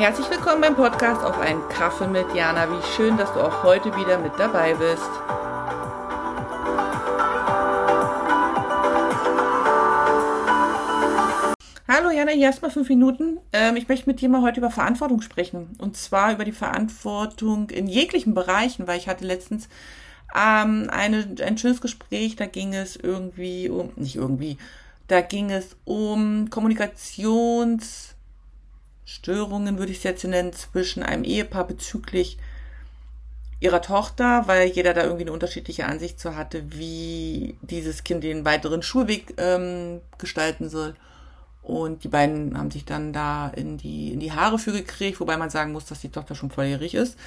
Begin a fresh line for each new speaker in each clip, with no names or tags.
Herzlich willkommen beim Podcast auf einen Kaffee mit Jana. Wie schön, dass du auch heute wieder mit dabei bist. Hallo Jana, hier erstmal fünf Minuten. Ähm, ich möchte mit dir mal heute über Verantwortung sprechen. Und zwar über die Verantwortung in jeglichen Bereichen, weil ich hatte letztens ähm, eine, ein schönes Gespräch, da ging es irgendwie um, nicht irgendwie, da ging es um Kommunikationsstörungen, würde ich es jetzt nennen, zwischen einem Ehepaar bezüglich ihrer Tochter, weil jeder da irgendwie eine unterschiedliche Ansicht zu hatte, wie dieses Kind den weiteren Schulweg ähm, gestalten soll. Und die beiden haben sich dann da in die, in die Haare für gekriegt, wobei man sagen muss, dass die Tochter schon volljährig ist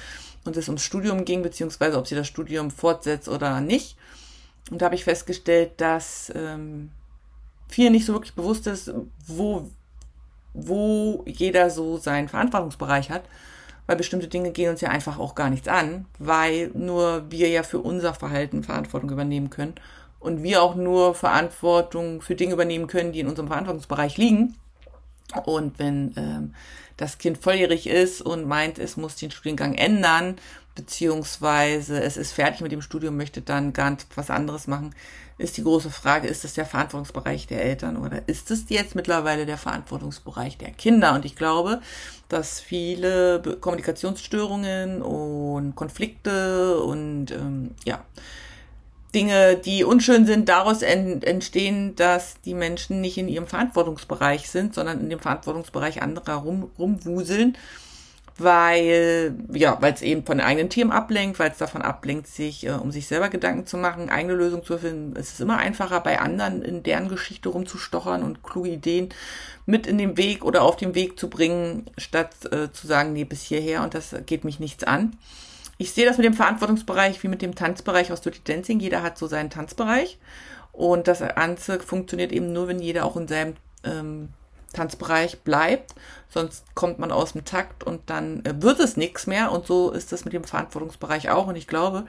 und es ums Studium ging, beziehungsweise ob sie das Studium fortsetzt oder nicht. Und da habe ich festgestellt, dass ähm, vielen nicht so wirklich bewusst ist, wo, wo jeder so seinen Verantwortungsbereich hat, weil bestimmte Dinge gehen uns ja einfach auch gar nichts an, weil nur wir ja für unser Verhalten Verantwortung übernehmen können und wir auch nur Verantwortung für Dinge übernehmen können, die in unserem Verantwortungsbereich liegen. Und wenn ähm, das Kind volljährig ist und meint, es muss den Studiengang ändern, beziehungsweise es ist fertig mit dem Studium, möchte dann gar was anderes machen, ist die große Frage, ist das der Verantwortungsbereich der Eltern oder ist es jetzt mittlerweile der Verantwortungsbereich der Kinder? Und ich glaube, dass viele Kommunikationsstörungen und Konflikte und ähm, ja, Dinge, die unschön sind, daraus entstehen, dass die Menschen nicht in ihrem Verantwortungsbereich sind, sondern in dem Verantwortungsbereich anderer rum, rumwuseln, weil, ja, weil es eben von den eigenen Themen ablenkt, weil es davon ablenkt, sich, äh, um sich selber Gedanken zu machen, eigene Lösungen zu finden. Es ist immer einfacher, bei anderen in deren Geschichte rumzustochern und kluge Ideen mit in den Weg oder auf den Weg zu bringen, statt äh, zu sagen, nee, bis hierher und das geht mich nichts an. Ich sehe das mit dem Verantwortungsbereich wie mit dem Tanzbereich aus Dirty Dancing. Jeder hat so seinen Tanzbereich. Und das Ganze funktioniert eben nur, wenn jeder auch in seinem ähm, Tanzbereich bleibt. Sonst kommt man aus dem Takt und dann äh, wird es nichts mehr. Und so ist das mit dem Verantwortungsbereich auch. Und ich glaube,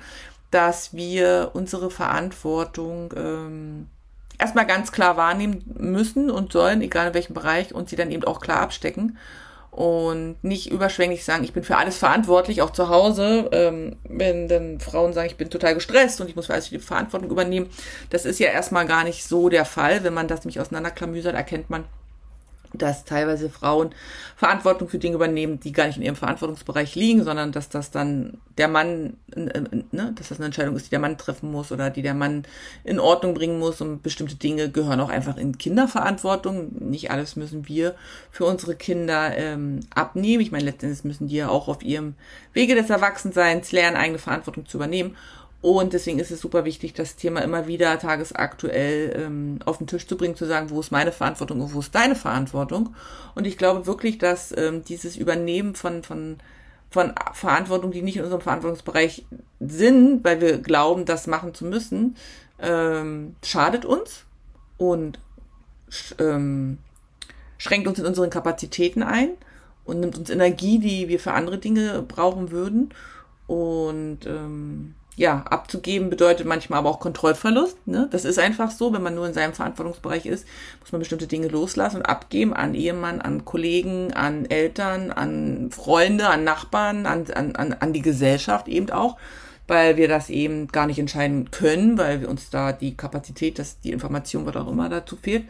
dass wir unsere Verantwortung ähm, erstmal ganz klar wahrnehmen müssen und sollen, egal in welchem Bereich, und sie dann eben auch klar abstecken und nicht überschwänglich sagen, ich bin für alles verantwortlich, auch zu Hause. Ähm, wenn dann Frauen sagen, ich bin total gestresst und ich muss für alles die Verantwortung übernehmen, das ist ja erstmal gar nicht so der Fall. Wenn man das nämlich auseinanderklamüsert, erkennt man, dass teilweise Frauen Verantwortung für Dinge übernehmen, die gar nicht in ihrem Verantwortungsbereich liegen, sondern dass das dann der Mann, ne, dass das eine Entscheidung ist, die der Mann treffen muss oder die der Mann in Ordnung bringen muss und bestimmte Dinge gehören auch einfach in Kinderverantwortung. Nicht alles müssen wir für unsere Kinder ähm, abnehmen. Ich meine, letztendlich müssen die ja auch auf ihrem Wege des Erwachsenseins lernen, eigene Verantwortung zu übernehmen. Und deswegen ist es super wichtig, das Thema immer wieder tagesaktuell ähm, auf den Tisch zu bringen, zu sagen, wo ist meine Verantwortung und wo ist deine Verantwortung. Und ich glaube wirklich, dass ähm, dieses Übernehmen von, von, von Verantwortung, die nicht in unserem Verantwortungsbereich sind, weil wir glauben, das machen zu müssen, ähm, schadet uns und ähm, schränkt uns in unseren Kapazitäten ein und nimmt uns Energie, die wir für andere Dinge brauchen würden. Und ähm, ja, abzugeben bedeutet manchmal aber auch Kontrollverlust. Ne? Das ist einfach so, wenn man nur in seinem Verantwortungsbereich ist, muss man bestimmte Dinge loslassen und abgeben an Ehemann, an Kollegen, an Eltern, an Freunde, an Nachbarn, an, an, an die Gesellschaft eben auch, weil wir das eben gar nicht entscheiden können, weil wir uns da die Kapazität, dass die Information, was auch immer dazu fehlt.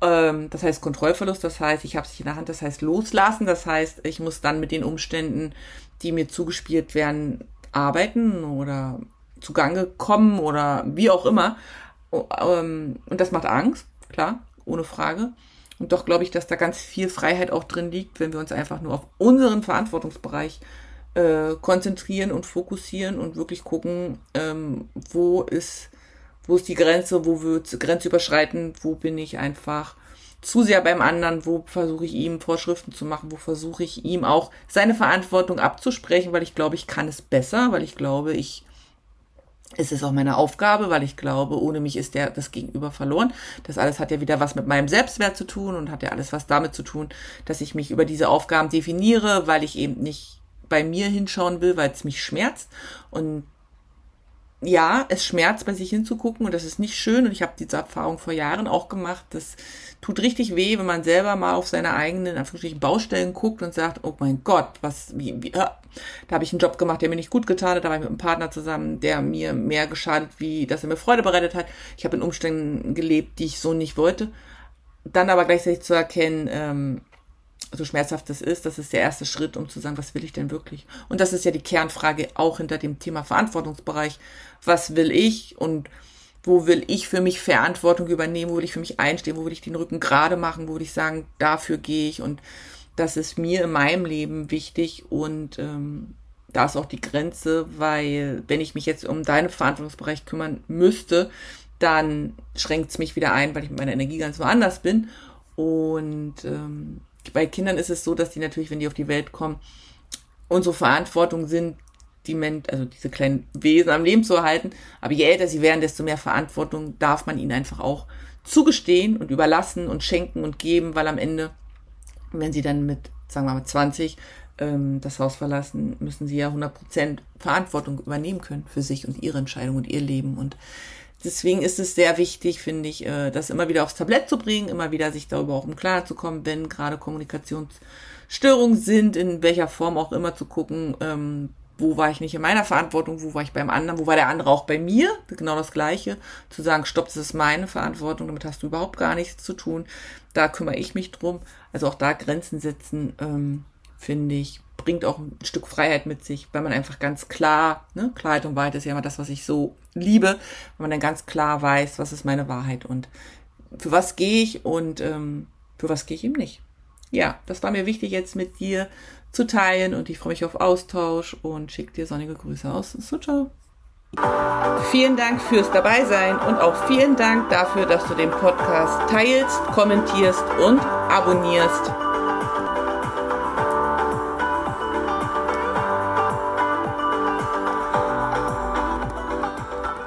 Ähm, das heißt Kontrollverlust, das heißt, ich habe es in der Hand, das heißt loslassen, das heißt, ich muss dann mit den Umständen, die mir zugespielt werden, arbeiten oder zugange kommen oder wie auch immer. Ähm, und das macht Angst, klar, ohne Frage. Und doch glaube ich, dass da ganz viel Freiheit auch drin liegt, wenn wir uns einfach nur auf unseren Verantwortungsbereich äh, konzentrieren und fokussieren und wirklich gucken, ähm, wo ist, wo ist die Grenze, wo wird Grenze überschreiten, wo bin ich einfach zu sehr beim anderen, wo versuche ich ihm Vorschriften zu machen, wo versuche ich ihm auch seine Verantwortung abzusprechen, weil ich glaube, ich kann es besser, weil ich glaube, ich es ist auch meine Aufgabe, weil ich glaube, ohne mich ist der das Gegenüber verloren. Das alles hat ja wieder was mit meinem Selbstwert zu tun und hat ja alles was damit zu tun, dass ich mich über diese Aufgaben definiere, weil ich eben nicht bei mir hinschauen will, weil es mich schmerzt und ja, es schmerzt, bei sich hinzugucken und das ist nicht schön und ich habe diese Erfahrung vor Jahren auch gemacht. Das tut richtig weh, wenn man selber mal auf seine eigenen Anführungsstrichen Baustellen guckt und sagt, oh mein Gott, was, wie, wie ja, da habe ich einen Job gemacht, der mir nicht gut getan hat, da war ich mit einem Partner zusammen, der mir mehr geschadet, wie dass er mir Freude bereitet hat. Ich habe in Umständen gelebt, die ich so nicht wollte. Dann aber gleichzeitig zu erkennen, ähm, so schmerzhaft das ist, das ist der erste Schritt, um zu sagen, was will ich denn wirklich? Und das ist ja die Kernfrage auch hinter dem Thema Verantwortungsbereich. Was will ich und wo will ich für mich Verantwortung übernehmen, wo will ich für mich einstehen, wo will ich den Rücken gerade machen, wo will ich sagen, dafür gehe ich? Und das ist mir in meinem Leben wichtig und ähm, da ist auch die Grenze, weil wenn ich mich jetzt um deinen Verantwortungsbereich kümmern müsste, dann schränkt es mich wieder ein, weil ich mit meiner Energie ganz woanders bin. Und ähm, bei Kindern ist es so, dass die natürlich, wenn die auf die Welt kommen, unsere Verantwortung sind, die Men also diese kleinen Wesen am Leben zu erhalten. Aber je älter sie werden, desto mehr Verantwortung darf man ihnen einfach auch zugestehen und überlassen und schenken und geben, weil am Ende, wenn sie dann mit, sagen wir mal, 20 ähm, das Haus verlassen, müssen sie ja 100% Verantwortung übernehmen können für sich und ihre Entscheidung und ihr Leben. Und Deswegen ist es sehr wichtig, finde ich, äh, das immer wieder aufs Tablett zu bringen, immer wieder sich darüber auch im Klaren zu kommen, wenn gerade Kommunikationsstörungen sind, in welcher Form auch immer zu gucken, ähm, wo war ich nicht in meiner Verantwortung, wo war ich beim anderen, wo war der andere auch bei mir, genau das Gleiche, zu sagen, stopp, das ist meine Verantwortung, damit hast du überhaupt gar nichts zu tun, da kümmere ich mich drum, also auch da Grenzen setzen, ähm, finde ich, bringt auch ein Stück Freiheit mit sich, weil man einfach ganz klar, ne, Klarheit und Wahrheit ist ja immer das, was ich so liebe, wenn man dann ganz klar weiß, was ist meine Wahrheit und für was gehe ich und ähm, für was gehe ich eben nicht. Ja, das war mir wichtig jetzt mit dir zu teilen und ich freue mich auf Austausch und schicke dir sonnige Grüße aus. So, ciao. Vielen Dank fürs Dabeisein und auch vielen Dank dafür, dass du den Podcast teilst, kommentierst und abonnierst.